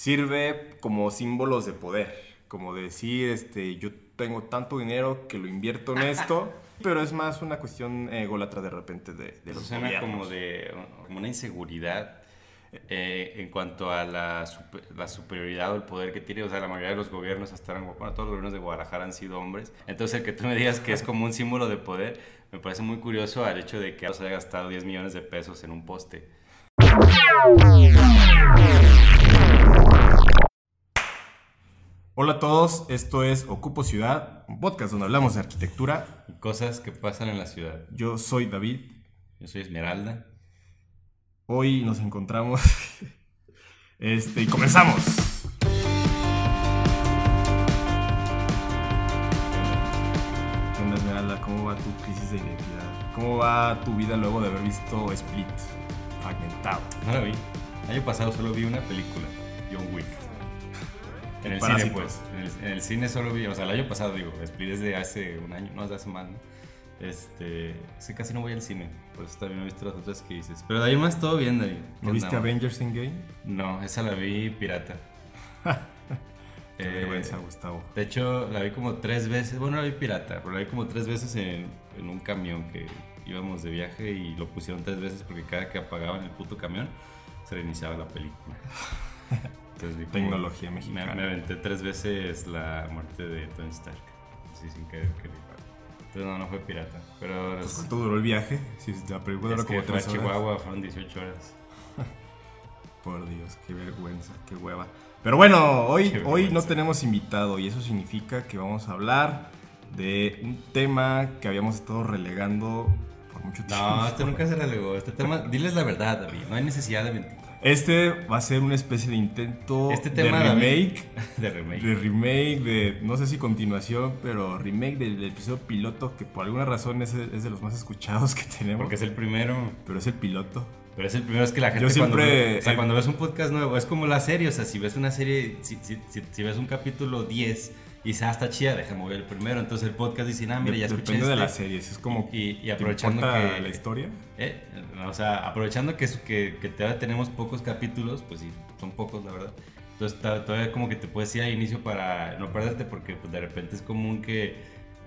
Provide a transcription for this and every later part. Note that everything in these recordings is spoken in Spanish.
sirve como símbolos de poder, como decir, este, yo tengo tanto dinero que lo invierto en esto, pero es más una cuestión ególatra de repente de, de los suena gobiernos. como de como una inseguridad eh, en cuanto a la, super- la superioridad o el poder que tiene. O sea, la mayoría de los gobiernos, hasta ahora, bueno, todos los gobiernos de Guadalajara han sido hombres. Entonces, el que tú me digas que es como un símbolo de poder, me parece muy curioso al hecho de que se haya gastado 10 millones de pesos en un poste. Hola a todos, esto es Ocupo Ciudad, un podcast donde hablamos de arquitectura. Y cosas que pasan en la ciudad. Yo soy David, Yo soy Esmeralda. hoy nos encontramos este, y comenzamos. ¿Qué onda, Esmeralda? ¿Cómo va tu crisis de identidad? ¿Cómo va tu vida luego de haber visto Split fragmentado? No la vi. El año pasado solo vi una película, John Wick. En el cine, Parásitos. pues. En el, en el cine solo vi, o sea, el año pasado, digo, Split es de hace un año, no, hace más, ¿no? Este, sí, casi no voy al cine, por eso también he visto las otras que dices. Pero de ahí más todo bien, David. ¿Qué ¿No viste andamos? Avengers Endgame? No, esa la vi pirata. Qué Eh, vergüenza, Gustavo. De hecho, la vi como tres veces, bueno, la vi pirata, pero la vi como tres veces en, en un camión que íbamos de viaje y lo pusieron tres veces porque cada que apagaban el puto camión se reiniciaba la película. Entonces, como- Tecnología me, mexicana. me aventé tres veces la muerte de Tony Stark. Así sin querer que Entonces no, no fue pirata. Pero Pues, es, ¿Cuánto duró el viaje? Si la película que como tres horas. Chihuahua, fueron 18 horas. Por Dios, qué vergüenza, qué hueva. Pero bueno, hoy, hoy no tenemos invitado y eso significa que vamos a hablar de un tema que habíamos estado relegando por mucho tiempo. No, este nunca se relegó. Este tema, diles la verdad, David. No hay necesidad de mentir. Este va a ser una especie de intento Este tema, de remake, De remake. de remake, de no sé si continuación, pero remake del, del episodio piloto que por alguna razón es, es de los más escuchados que tenemos. Porque es el primero. Pero es el piloto. Pero es el primero, es que la gente Yo siempre- cuando, ve- o sea, eh, cuando ves un podcast nuevo, es como la serie, o sea, si ves una serie, si, si, si, si ves un capítulo 10 y ah, está chida, déjame ver el primero, entonces el podcast dice, ah, mira, ya escuché Depende de este". las series, es como Y, y ¿te aprovechando que... la historia. Eh, o sea, aprovechando que, que, que todavía tenemos pocos capítulos, pues sí, son pocos, la verdad. Entonces todavía como que te puedes ir al inicio para no perderte, porque pues, de repente es común que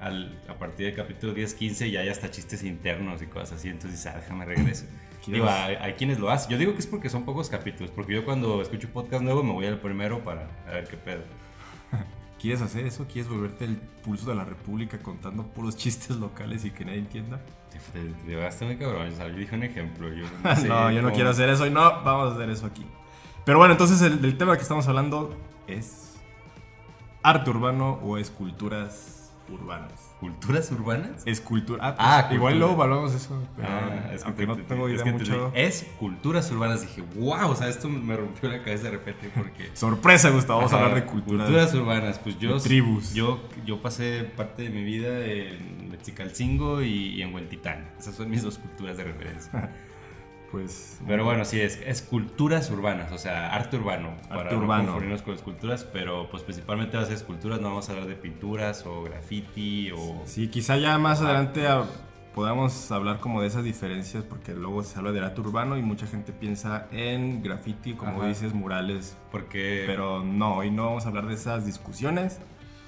al, a partir del capítulo 10, 15 ya hay hasta chistes internos y cosas así, entonces ah, déjame regreso. ¿Quieres- Digo, hay, hay quienes lo hacen. Yo digo que es porque son pocos capítulos, porque yo cuando escucho un podcast nuevo me voy al primero para a ver qué pedo. ¿Quieres hacer eso? ¿Quieres volverte el pulso de la república contando puros chistes locales y que nadie entienda? Te, te, te llevaste muy cabrón, o sea, yo dije un ejemplo. Yo no, sé yo no quiero hacer eso y no, vamos a hacer eso aquí. Pero bueno, entonces el, el tema que estamos hablando es arte urbano o esculturas urbanas. ¿Culturas urbanas? Escultura. Ah, pues, Ah, igual cultura. luego de eso. Ah, es que aunque te- no te- tengo es idea que te- mucho. Es culturas urbanas. Dije, wow, o sea, esto me rompió la cabeza de repente porque. Sorpresa, Gustavo, vamos a hablar de culturas. Culturas urbanas. Pues yo. tribus. Yo, yo pasé parte de mi vida en Mexicalcingo y, y en Huentitán. Esas son mis dos culturas de referencia. Pues. Pero bueno, sí, es, es culturas urbanas, o sea, arte urbano. para Arte no urbano. confundirnos con esculturas, pero pues principalmente a ser esculturas, no vamos a hablar de pinturas o graffiti o. Sí, quizá ya más Ajá. adelante ah, podamos hablar como de esas diferencias porque luego se habla de arte urbano y mucha gente piensa en graffiti, como Ajá. dices, murales. Porque. Pero no, hoy no vamos a hablar de esas discusiones.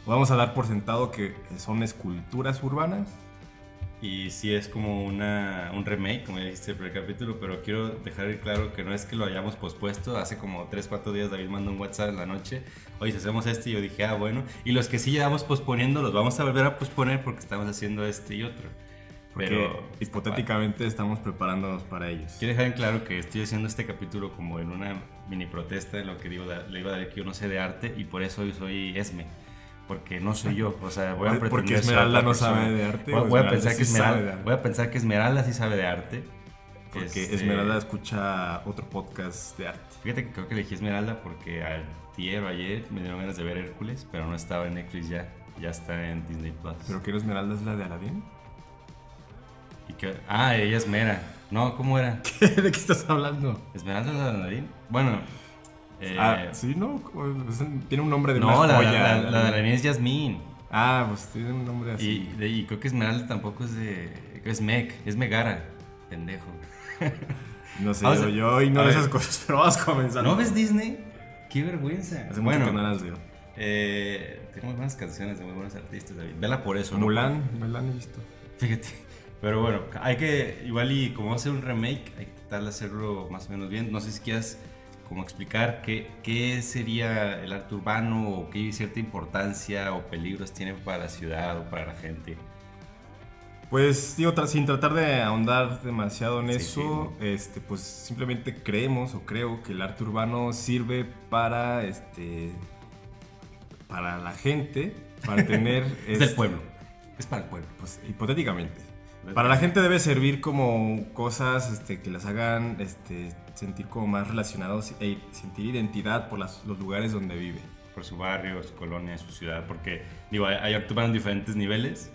Vamos a dar por sentado que son esculturas urbanas. Y sí es como una, un remake, como ya dijiste el primer capítulo, pero quiero dejar claro que no es que lo hayamos pospuesto. Hace como 3, 4 días David mandó un WhatsApp en la noche. Oye, si hacemos este, y yo dije, ah, bueno. Y los que sí llevamos posponiendo, los vamos a volver a posponer porque estamos haciendo este y otro. Porque Pero hipotéticamente estamos preparándonos para ellos. Quiero dejar en claro que estoy haciendo este capítulo como en una mini protesta en lo que digo, le iba a dar que yo no sé de arte y por eso hoy soy Esme. Porque no soy yo, o sea, voy a pretender Porque Esmeralda no sabe de arte. Voy, a pensar que sí Esmeralda, voy a pensar que Esmeralda sí sabe de arte. Porque Este, Esmeralda escucha otro podcast de arte. Fíjate que creo que elegí Esmeralda porque ayer o ayer me dieron ganas de ver Hércules, pero no estaba en Netflix ya, ya está en Disney Plus. ¿Pero que Esmeralda es la de Aladdin? Y ah, ella es Mera. No, ¿cómo era? ¿De qué estás hablando? ¿Esmeralda la de Aladdin? Bueno, eh, ah, sí, ¿no? Tiene un nombre de no, una la, joya. la, la, la de Aladdin es Yasmín. Ah, pues tiene un nombre así. Y, de- y creo que Esmeralda tampoco es de. Es Meg, es Megara. Pendejo. No sé, Vamos yo, a- yo ignoro esas cosas, pero vamos comenzando. ¿No ves Disney? qué vergüenza. Hace bueno, mucho que no las veo. eh, tengo muy buenas canciones de muy buenos artistas, David. Vela por eso, ¿no? Mulan, Mulan he visto. Fíjate. Pero bueno, hay que, igual y como hacer un remake, hay que tratar de hacerlo más o menos bien. No sé si quieras como explicar qué, qué sería el arte urbano o qué cierta importancia o peligros tiene para la ciudad o para la gente. Pues digo, tra- sin tratar de ahondar demasiado en Sí, eso, sí, este, pues simplemente creemos o creo que el arte urbano sirve para, este, para la gente, para tener... Es del este, pueblo. Es para el pueblo. Pues hipotéticamente. Para la gente debe servir como cosas este, que las hagan este, sentir como más relacionados e sentir identidad por las- los lugares donde vive. por su barrio, su colonia, su ciudad, porque digo, hay, arte en diferentes niveles.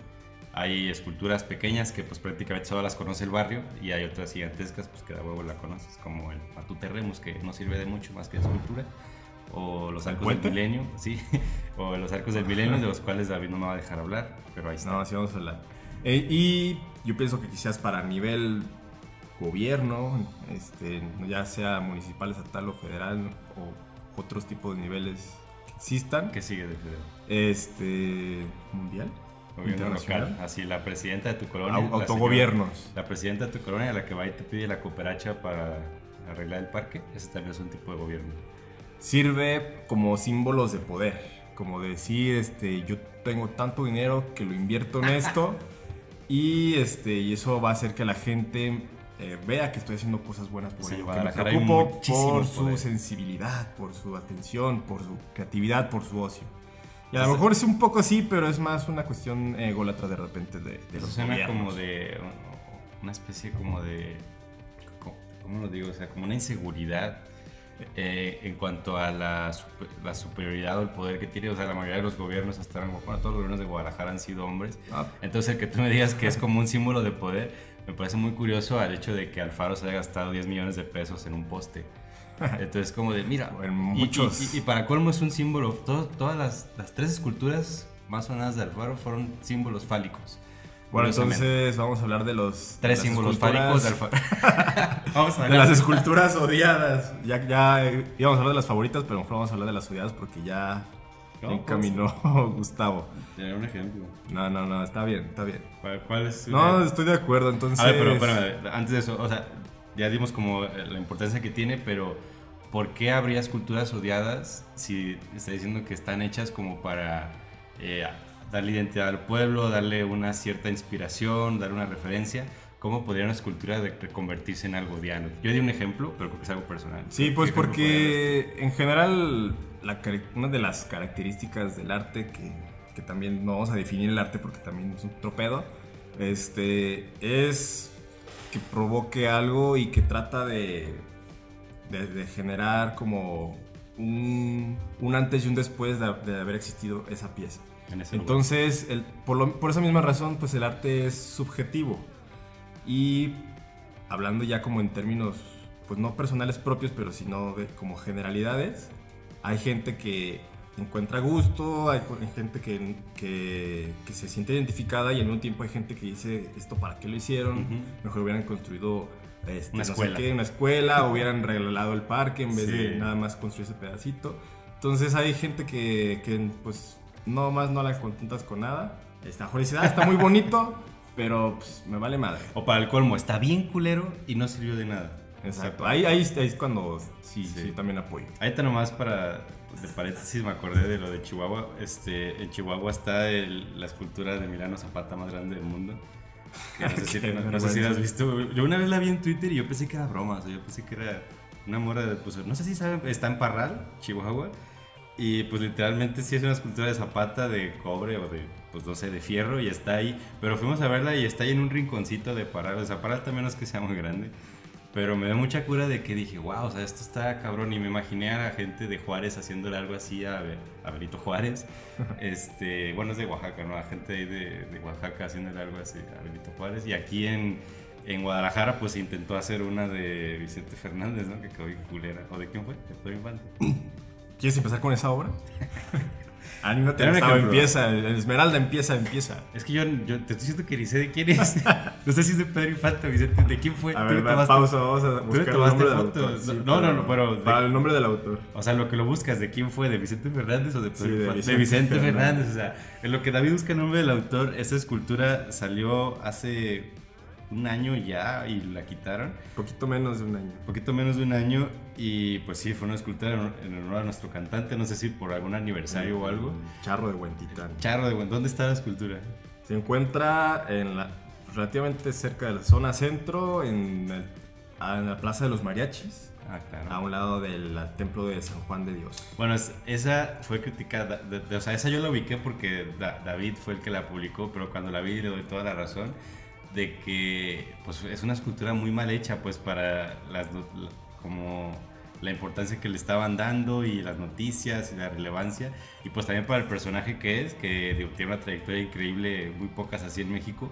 Hay esculturas pequeñas que pues prácticamente solo las conoce el barrio y hay otras gigantescas pues que de huevo la conoces, como el Matute Remus que no sirve de mucho más que de escultura, o los ¿El arcos del milenio, sí, o los arcos del milenio de los cuales David no me va a dejar hablar, pero ahí está. No, así vamos a hablar. Eh, y yo pienso que quizás para nivel gobierno, este, ya sea municipal, estatal o federal, o otros tipos de niveles que existan, ¿Qué sigue de Fidel? este, mundial, Gobierno local, así la presidenta de tu colonia. Au- la señora- autogobiernos. La presidenta de tu colonia, la que va y te pide la cooperacha para arreglar el parque, ese también es un tipo de gobierno. sirve como símbolos de poder, como decir, este, yo tengo tanto dinero que lo invierto en esto y, este, y eso va a hacer que la gente eh, vea que estoy haciendo cosas buenas por Sí, ello, que me preocupo por su poder. sensibilidad, por su atención, por su creatividad, por su ocio. Y a lo mejor es un poco así, pero es más una cuestión eh, ególatra de repente de, de los suena gobiernos. como de una especie como de, ¿cómo lo digo? O sea, como una inseguridad eh, en cuanto a la, super- la superioridad o el poder que tiene. O sea, la mayoría de los gobiernos, hasta ahora, bueno, todos los gobiernos de Guadalajara han sido hombres. Ah, Entonces, el que tú me digas que es como un símbolo de poder, me parece muy curioso al hecho de que Alfaro se haya gastado 10 millones de pesos en un poste. Entonces, como de, mira, En y- muchos. Y, y para colmo es un símbolo, todo- todas las, las tres esculturas más sonadas de Alfaro fueron símbolos fálicos. Bueno, entonces vamos a hablar de los... Tres de símbolos. Vamos a De las esculturas odiadas. Ya, ya eh, íbamos a hablar de las favoritas, pero mejor vamos a hablar de las odiadas porque ya No, encaminó Gustavo. Tener un ejemplo. No, no, no, está bien, está bien. ¿Cuál, cuál es? No, estoy de acuerdo, entonces... A ver, pero espérame, antes de eso, o sea, ya dimos como la importancia que tiene, pero ¿por qué habría esculturas odiadas si está diciendo que están hechas como para eh, darle identidad al pueblo, darle una cierta inspiración, darle una referencia? ¿Cómo podría una escultura de- reconvertirse en algo odiano? Yo di un ejemplo, pero creo que es algo personal. Sí, ¿Qué pues porque en general la una de las características del arte que, que también no vamos a definir el arte porque también es un tropedo, este, es que provoque algo y que trata de, de, de generar como un, un antes y un después de, de haber existido esa pieza. En ese. Entonces, el- por, lo- por esa misma razón, pues el arte es subjetivo. Y hablando ya como en términos, pues no personales propios, pero sino de, como generalidades, hay gente que encuentra gusto, hay gente que, que, que se siente identificada y al mismo tiempo hay gente que dice, ¿esto para qué lo hicieron? Ujú. Mejor hubieran construido este, Una no sé escuela. qué, una escuela, hubieran regalado el parque en vez Sí. de nada más construir ese pedacito. Entonces hay gente que, que, pues no más no la contentas con nada. Está, mejor dice, "Ah, está muy bonito, pero pues, me vale madre. O para el colmo, está bien culero y no sirvió de nada. Exacto. Ahí, ahí, ahí es cuando sí, Sí. sí, también apoyo. Ahí está nomás para, pues, de paréntesis, me acordé de lo de Chihuahua. Este, en Chihuahua está el- la escultura de Milano Zapata más grande del mundo. Que no, sé si, no- no sé si la has visto. Yo una vez la vi en Twitter y yo pensé que era broma. O sea, yo pensé que era una mora de... Pues, no sé si saben, está en Parral, Chihuahua. Y pues literalmente sí es una escultura de Zapata de cobre o de, pues no sé, de fierro y está ahí. Pero fuimos a verla y está ahí en un rinconcito de Parral. O sea, Parral también no es que sea muy grande. Pero me da mucha cura de que dije, wow, o sea, esto está cabrón. Y me imaginé a la gente de Juárez haciéndole algo así a, a Benito Juárez. Este, bueno, es de Oaxaca, ¿no? La gente ahí de, de Oaxaca haciéndole algo así a Benito Juárez. Y aquí en, en Guadalajara, pues intentó hacer una de Vicente Fernández, ¿no? Que quedó bien culera. ¿O de quién fue? De Pedro Infante. ¿Quieres empezar con esa obra? Anímate, Gustavo, empieza. el Esmeralda empieza, empieza. Es que yo, yo te estoy diciendo que ni sé de quién es. no sé si es de Pedro Infante, Vicente. ¿De quién fue? A Tú ver, va, tomaste- pausa, vamos a Tú buscar el tomaste nombre del fotos. Sí, No, no, para- no, pero de- Para el nombre del autor. O sea, lo que lo buscas, ¿de quién fue? ¿De Vicente Fernández o de Pedro Sí, de Infante? Vicente Vicente Fernández. Fernández. O sea, en lo que David busca el nombre del autor, esa escultura salió hace un año ya y la quitaron. Poquito menos de un año. poquito menos de un año y pues sí, fue una escultura en, honor a nuestro cantante, no sé si por algún aniversario o algo. Charro de Huentitán. Charro de buen, ¿dónde está la escultura? Se encuentra en la, relativamente cerca de la zona centro, en, el- en la Plaza de los Mariachis, Ah, claro. a un lado del templo de San Juan de Dios. Bueno, es- esa fue criticada, de- de- o sea, esa yo la ubiqué porque Da- David fue el que la publicó, pero cuando la vi le doy toda la razón de que pues es una escultura muy mal hecha pues para las como la importancia que le estaban dando y las noticias y la relevancia. Y pues también para el personaje que es que digo, tiene una trayectoria increíble muy pocas así en México.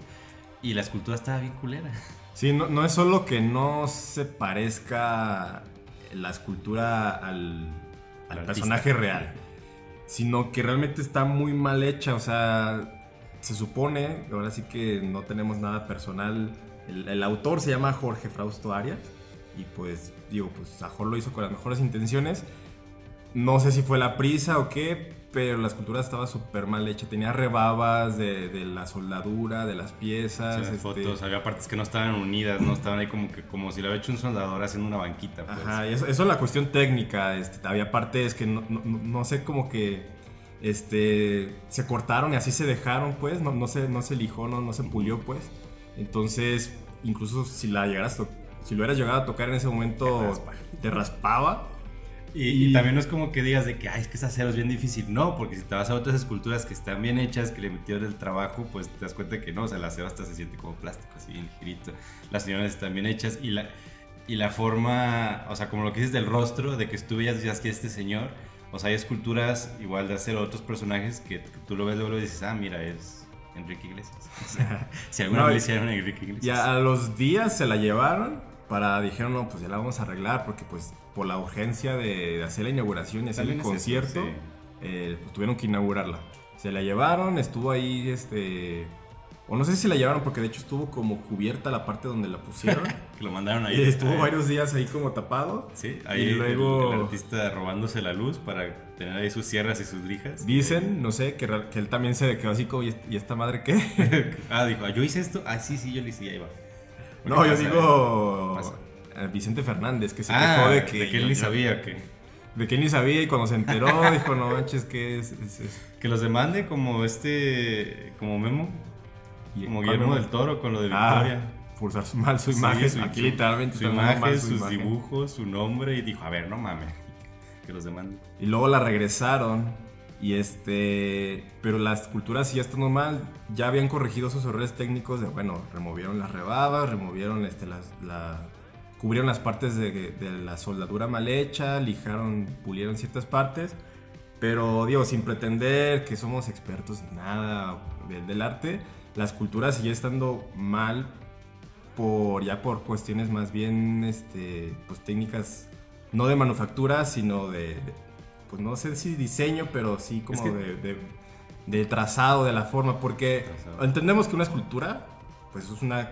Y la escultura estaba bien culera. Sí, no, no es solo que no se parezca la escultura al, al personaje real, sino que realmente está muy mal hecha. O sea, se supone, ahora sí que no tenemos nada personal. El, el autor se llama Jorge Frausto Arias y pues digo, pues Sajol lo hizo con las mejores intenciones. No sé si fue la prisa o qué, pero la escultura estaba súper mal hecha. Tenía rebabas de, de la soldadura, de las piezas. Esas este, fotos había partes que no estaban unidas no estaban ahí como que como si lo había hecho un soldador haciendo una banquita pues. Ajá, y eso, eso es la cuestión técnica. Este, había partes que no, no- no- no sé cómo que este, se cortaron y así se dejaron, pues. No, no, se, no se lijó, no, no se pulió, pues. Entonces, incluso si la llegaras si lo hubieras llegado a tocar en ese momento, Te raspa. te raspaba. Y, y también no es como que digas de que, ay, es que esa acero es bien difícil. No, porque si te vas a otras esculturas que están bien hechas, que le metieron el trabajo, pues te das cuenta que no, o sea, el acero hasta se siente como plástico, así bien ligerito. Las señoras están bien hechas y la, y la forma, o sea, como lo que dices del rostro, de que tú veías, que este señor, o sea, hay esculturas igual de acero, otros personajes que tú lo ves luego y dices, ah, mira, es Enrique Iglesias. O sea, si alguna No, vez hicieron Enrique Iglesias. a, a los días se la llevaron para, dijeron, no, pues ya la vamos a arreglar, porque pues por la urgencia de, de hacer la inauguración y hacer el eso, concierto, sí. eh, pues, tuvieron que inaugurarla. Se la llevaron, estuvo ahí, este... O no sé si la llevaron porque de hecho estuvo como cubierta la parte donde la pusieron. Que lo mandaron ahí. y estuvo ahí. varios días ahí como tapado. Sí, ahí Y el- luego- el, artista robándose la luz para tener ahí sus sierras y sus lijas. Dicen, no sé, que, él también se quedó así como, ¿y est- ¿y esta madre qué? ah, dijo, "Ah, yo hice esto. Ah, sí, sí, yo lo hice, y ahí va. no, ¿Qué yo pasa? digo Pasa. eh, Vicente Fernández, que se ah, quejó de que... de que él ni sabía que, De que él ni sabía y cuando se enteró dijo, no manches, que es? es- es- que los demande como este, como Memo, como ¿cuál Guillermo del Toro con lo de Ah, Victoria. su- mal su Sí, imagen. su- Aquí literalmente su dando mal imagen, su sus imagen. dibujos, su nombre y dijo, a ver, no mames, que los demande. Y luego la regresaron. Y este. Pero la escultura sí ya está normal. Ya habían corregido sus errores técnicos de, bueno, removieron las rebabas, removieron este, las, la. Cubrieron las partes de, de la soldadura mal hecha, lijaron, pulieron ciertas partes. Pero digo, sin pretender que somos expertos en nada del, del arte, la escultura sigue estando mal por ya por cuestiones más bien este, pues técnicas no de manufactura, sino de, de, pues no sé si diseño, pero sí como Es que- de, de- de trazado de la forma, porque Trazado. entendemos que una escultura pues es una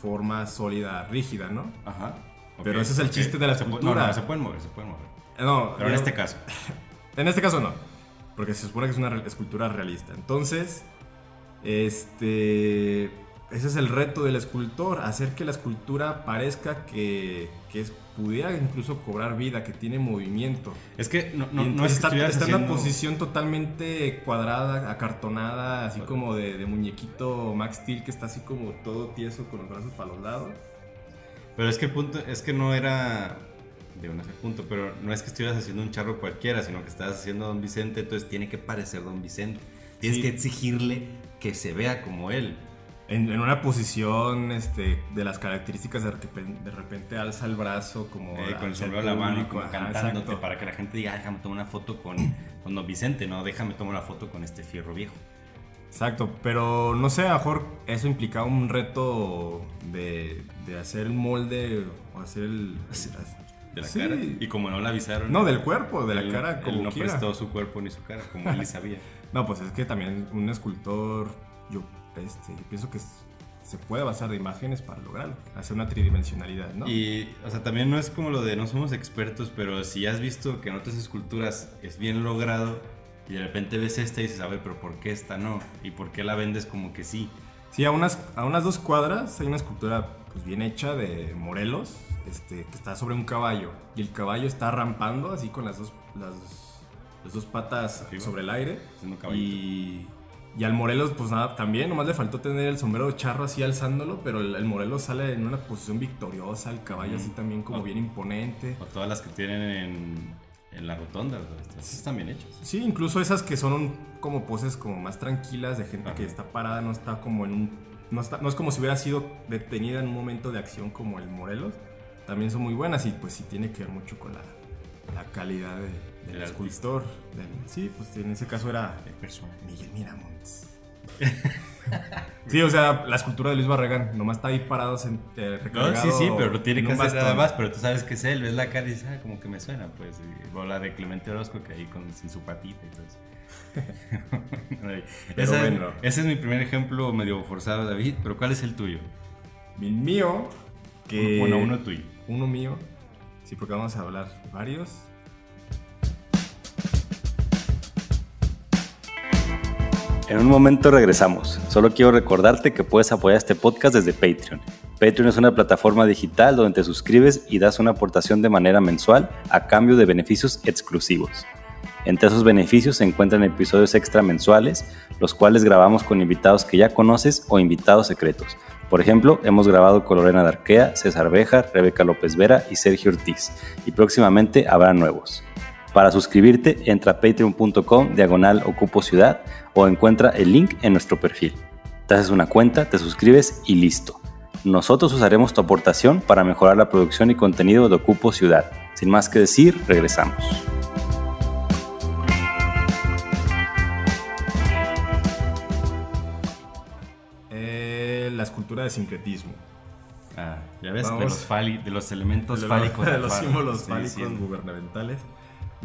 forma sólida, rígida, ¿no? Ajá. Pero ese es el chiste de la escultura. No, no, se pueden mover, se pueden mover. No, Pero en este caso. en este caso no, porque se supone que es una escultura realista. Entonces, este, ese es el reto del escultor, hacer que la escultura parezca que, que es, pudiera incluso cobrar vida, que tiene movimiento. Es que no, no, Y no es que está, en una posición totalmente cuadrada, acartonada, así como de, de muñequito Max Steel que está así como todo tieso con los brazos para los lados. Pero es que el punto es que no era de un punto, pero no es que estuvieras haciendo un charro cualquiera, sino que estabas haciendo a Don Vicente, entonces tiene que parecer Don Vicente. Tienes Sí. que exigirle que se vea como él. En, en una posición este, de las características de repente, de repente alza el brazo como Eh, con el sombrero a la mano como cantándote exacto. para que la gente diga, "Ah, déjame tomar una foto con, con Don Vicente, no, déjame tomar una foto con este fierro viejo. Exacto, pero no sé, a mejor eso implicaba un reto de, de hacer el molde o hacer el... de la Sí. cara. Y como no la avisaron. No, del cuerpo, de la cara, como él no quiera. prestó su cuerpo ni su cara, como él sabía. No, pues es que también un escultor, yo, este, yo pienso que se puede basar de imágenes para lograrlo, hacer una tridimensionalidad, ¿no? Y, o sea, también no es como lo de no somos expertos, pero si has visto que en otras esculturas es bien logrado y de repente ves esta y dices, a ver, pero ¿por qué esta no? ¿Y por qué la vendes como que sí? Sí, a unas, a unas dos cuadras hay una escultura pues, bien hecha de Morelos, este, que está sobre un caballo. Y el caballo está rampando así con las dos, las, las dos patas Arriba. sobre el aire. Y, y al Morelos, pues nada, también, nomás le faltó tener el sombrero charro así alzándolo, pero el, el Morelos sale en una posición victoriosa, el caballo así también como bien imponente. O todas las que tienen en, en la rotonda, ¿verdad? Estas están bien hechas. Sí, incluso esas que son como poses como más tranquilas de gente Ajá. que está parada, no está como en un... No, está, no es como si hubiera sido detenida en un momento de acción como el Morelos. También son muy buenas y pues sí tiene que ver mucho con la, la calidad de- del escultor. del- sí, pues en ese caso era El personaje. Miguel Miramontes. sí, o sea, la escultura de Luis Barragán, nomás está ahí parado en, eh, No, sí, sí, pero no tiene en que hacer nada más, pero tú sabes que es él, ves la cara y dices, ah, como que me suena, pues. O la de Clemente Orozco que ahí con, sin su patita y todo eso. Esa- bueno. Ese es mi primer ejemplo medio forzado, David, pero ¿cuál es el tuyo? El mío, que... Bueno, uno tuyo. Uno mío. Sí, porque vamos a hablar varios. En un momento regresamos. Solo quiero recordarte que puedes apoyar este podcast desde Patreon. Patreon es una plataforma digital donde te suscribes y das una aportación de manera mensual a cambio de beneficios exclusivos. Entre esos beneficios se encuentran episodios extra mensuales, los cuales grabamos con invitados que ya conoces o invitados secretos. Por ejemplo, hemos grabado con Lorena Darquea, César Bejar, Rebeca López Vera y Sergio Ortiz, y próximamente habrá nuevos. Para suscribirte, entra a patreon.com diagonal Ocupo Ciudad o encuentra el link en nuestro perfil. Te haces una cuenta, te suscribes y listo. Nosotros usaremos tu aportación para mejorar la producción y contenido de Ocupo Ciudad. Sin más que decir, regresamos. Eh, la escultura de sincretismo. Ah, ya ves, Vamos. de los, fali- de los elementos de, fálicos. de los símbolos Sí, fálicos sí. gubernamentales.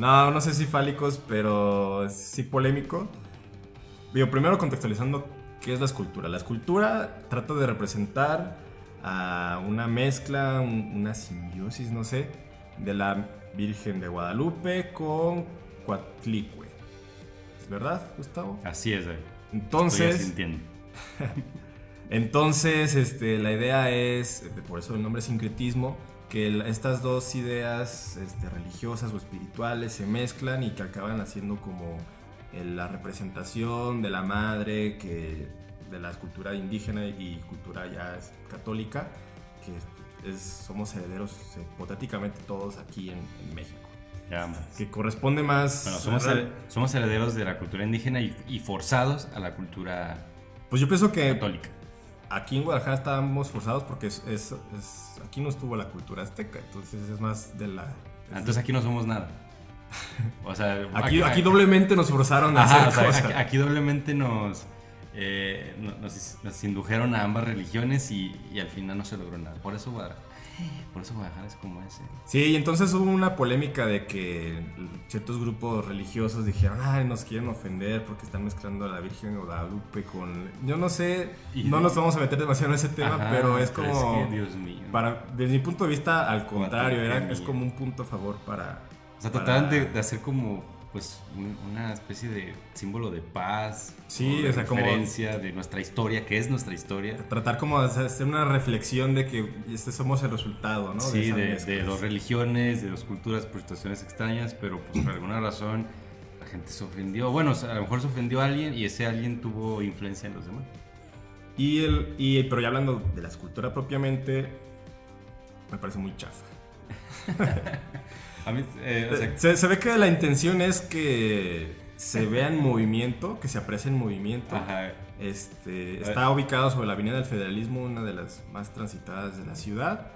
No, no sé si fálicos, pero sí polémico. Digo, primero contextualizando qué es la escultura. La escultura trata de representar a una mezcla, un- una simbiosis, no sé, de la Virgen de Guadalupe con Coatlicue. ¿Es verdad, Gustavo? Así es. Estoy Entonces, entonces, este, la idea es, por eso el nombre sincretismo, que el- estas dos ideas este, religiosas o espirituales se mezclan y que acaban haciendo como el- la representación de la madre, que de la cultura indígena y cultura ya católica, que es- somos herederos eh, hipotéticamente todos aquí en, en México. Que corresponde más... Bueno, somos, real- her- somos herederos de la cultura indígena y, y forzados a la cultura Pues yo pienso que católica. Aquí en Guadalajara estábamos forzados porque es, es- es- aquí no estuvo la cultura azteca, entonces es más de la... Ah, Entonces aquí no somos nada. O sea, aquí, aquí doblemente nos forzaron a Ajá, hacer o sea, cosas. aquí, aquí doblemente nos, eh, no- nos, nos indujeron a ambas religiones y, y al final no se logró nada. Por eso Guadalajara, por eso Guadalajara es como ese. Sí, y entonces hubo una polémica de que ciertos grupos religiosos dijeron, ay, nos quieren ofender porque están mezclando a la Virgen de Guadalupe con... Yo no sé, Y- no nos vamos a meter demasiado en ese tema, Ajá, pero es pero como... que, Dios mío. para, desde mi punto de vista, al contrario, era, es como un punto a favor para... o sea, para- trataban de, de hacer como pues un- una especie de símbolo de paz. Sí, de o sea, como- referencia de nuestra historia, que es nuestra historia. Tratar como de hacer una reflexión de que este somos el resultado, ¿no? Sí, de, de dos religiones, de dos culturas por situaciones extrañas, pero pues, por alguna razón la gente se ofendió. Bueno, o sea, a lo mejor se ofendió a alguien y ese alguien tuvo influencia en los demás. Y el, y, pero ya hablando de la escultura propiamente, me parece muy chafa. A mí, eh, o sea, se, se ve que la intención es que se vea en movimiento, que se aprecie en movimiento. ajá, Este, está ubicado sobre la Avenida del Federalismo, una de las más transitadas de la ciudad.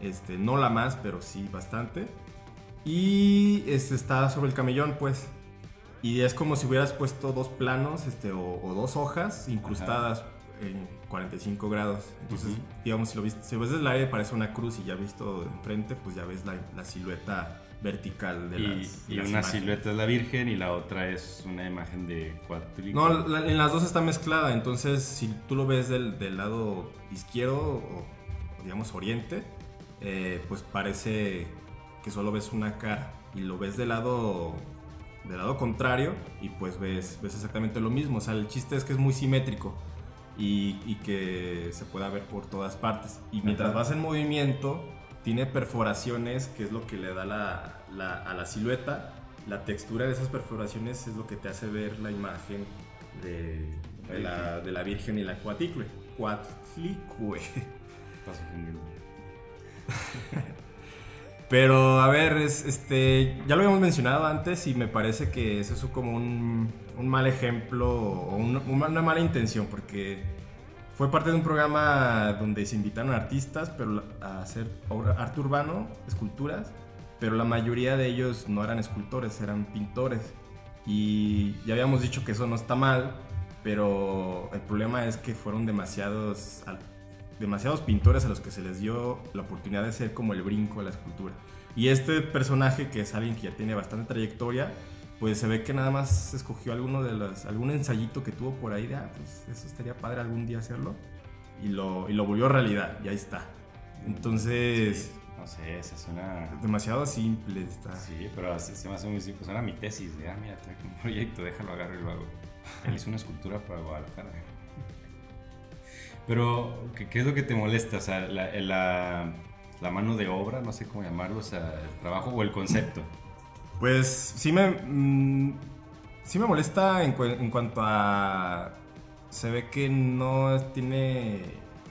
Este, no la más, pero sí bastante. Y este, está sobre el camellón, pues. Y es como si hubieras puesto dos planos este, o, o dos hojas incrustadas en 45 grados. Entonces, digamos, si lo ves, si ves el aire parece una cruz y ya visto de enfrente, pues ya ves la, la silueta vertical de y, las y las una imágenes. silueta es la Virgen y la otra es una imagen de cuatro. No, la- en las dos está mezclada, entonces si tú lo ves del, del lado izquierdo o digamos oriente, eh, pues parece que solo ves una cara y lo ves del lado del lado contrario y pues ves, ves exactamente lo mismo. O sea, el chiste es que es muy simétrico y, y que se pueda ver por todas partes. Y mientras Ajá. vas en movimiento, tiene perforaciones, que es lo que le da la, la- a la silueta. La textura de esas perforaciones es lo que te hace ver la imagen de, de la, de la Virgen y la Cuatlicue. Cuatlicue. Pero a ver, es, este, ya lo habíamos mencionado antes y me parece que eso es como un, un mal ejemplo o un- una mala intención porque fue parte de un programa donde se invitaron artistas pero a hacer arte urbano, esculturas, pero la mayoría de ellos no eran escultores, eran pintores. Y ya habíamos dicho que eso no está mal, pero el problema es que fueron demasiados, demasiados pintores a los que se les dio la oportunidad de ser como el brinco de la escultura. Y este personaje, que es alguien que ya tiene bastante trayectoria, pues se ve que nada más escogió alguno de los, algún ensayito que tuvo por ahí de, ah, pues eso estaría padre algún día hacerlo. Y lo, y lo volvió realidad, y ahí está. Entonces, no sé, se suena. demasiado simple está. Sí, pero así se me hace muy simple. Suena mi tesis de, ah, mira, traigo un proyecto, déjalo agarro y lo hago. Él hizo una escultura para Guadalajara. Pero, ¿qué, qué es lo que te molesta? O sea, la, la, la mano de obra, no sé cómo llamarlo, o sea, el trabajo o el concepto. Pues sí me, mm, sí me molesta en, cu- en cuanto a... Se ve que no tiene,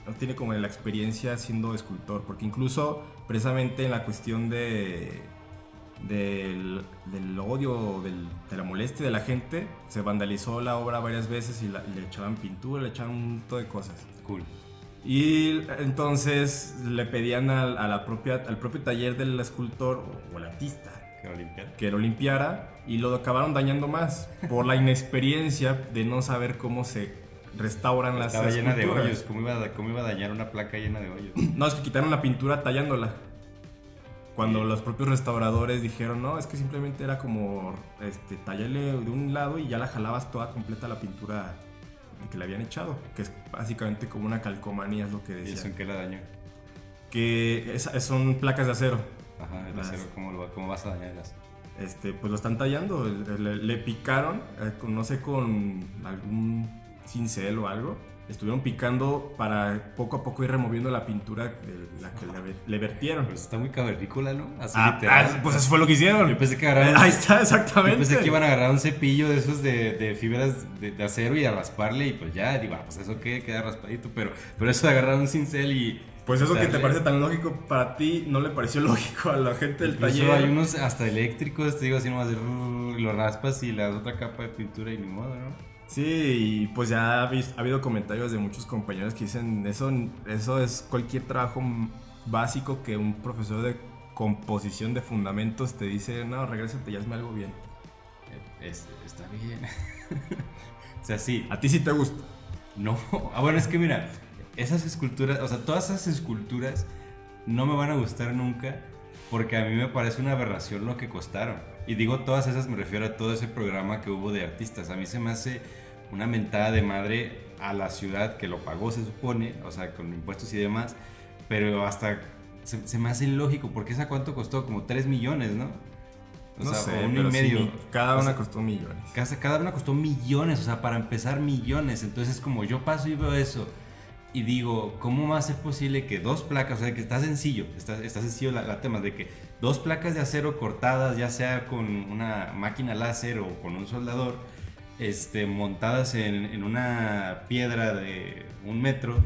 no tiene como la experiencia siendo escultor, porque incluso precisamente en la cuestión de, del, del odio, del- de la molestia de la gente, se vandalizó la obra varias veces y, la- y le echaban pintura, le echaban un montón de cosas. Cool. Y entonces le pedían al, a la propia, al propio taller del escultor o, o el artista ¿Que lo que lo limpiara y lo acabaron dañando más por la inexperiencia de no saber cómo se restauran las Estaba llena de hoyos. ¿Cómo iba, a, ¿Cómo iba a dañar una placa llena de hoyos? No, es que quitaron la pintura tallándola. Cuando Sí. los propios restauradores dijeron, no, es que simplemente era como este, tallarle de un lado y ya la jalabas toda completa la pintura que le habían echado, que es básicamente como una calcomanía, es lo que ¿Y eso en qué la dañó? Que es- son placas de acero. Ajá, el Las- acero, ¿cómo, lo, ¿cómo vas a dañar el acero? este, pues lo están tallando. Le, le picaron, eh, con- no sé, con algún cincel o algo. Estuvieron picando para poco a poco ir removiendo la pintura de la que le, le vertieron. Pues está muy cavernícola, ¿no? Así Ah, literal. ah, pues eso fue lo que hicieron. Yo pensé que agarraron. Ahí está, Yo exactamente. pensé que iban a agarrar un cepillo de esos de, de fibras de, de acero y a rasparle y pues ya, digo, ah, pues eso qué, queda raspadito, pero, pero eso de agarrar un cincel y... Pues eso que te parece tan lógico para ti no le pareció lógico a la gente del Incluso taller. hay unos hasta eléctricos, te digo así nomás de... Lo raspas y le das otra capa de pintura y ni modo, ¿no? Sí, y pues ya ha, habido comentarios de muchos compañeros que dicen, eso, eso es cualquier trabajo básico que un profesor de composición de fundamentos te dice, no, regrésate y hazme algo bien. Eh, Es, está bien. o sea, sí, A ti sí te gusta. No, ah, bueno, es que mira, esas esculturas, o sea, todas esas esculturas no me van a gustar nunca porque a mí me parece una aberración lo que costaron. Y digo todas esas, me refiero a todo ese programa que hubo de artistas. A mí se me hace una mentada de madre a la ciudad que lo pagó, se supone, o sea, con impuestos y demás, pero hasta se, se me hace ilógico porque esa cuánto costó, como 3 millones, ¿no? O no sea, sé, uno pero y sí, medio. mi- cada O una costó millones. Cada, cada una costó millones, o sea, para empezar millones. Entonces, como yo paso y veo eso y digo, ¿cómo va a ser posible que dos placas, o sea, que está sencillo, está, está sencillo la, la tema de que dos placas de acero cortadas, ya sea con una máquina láser o con un soldador, este, montadas en, en una piedra de un metro,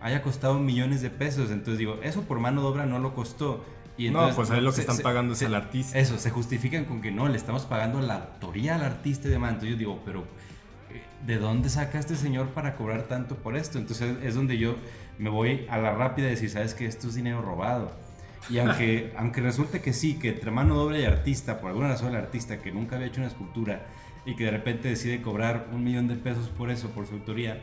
haya costado millones de pesos? Entonces digo, eso por mano de obra no lo costó. Y no, entonces, pues ahí lo que se- están se- pagando es al artista. eso, se justifican con que no, le estamos pagando la autoría al artista y demás. Entonces yo digo, pero ¿de dónde saca este señor para cobrar tanto por esto? Entonces es donde yo me voy a la rápida y decir, ¿sabes que Esto es dinero robado. Y aunque, aunque resulte que sí, que entre mano doble y artista, por alguna razón el artista que nunca había hecho una escultura y que de repente decide cobrar un millón de pesos por eso, por su autoría,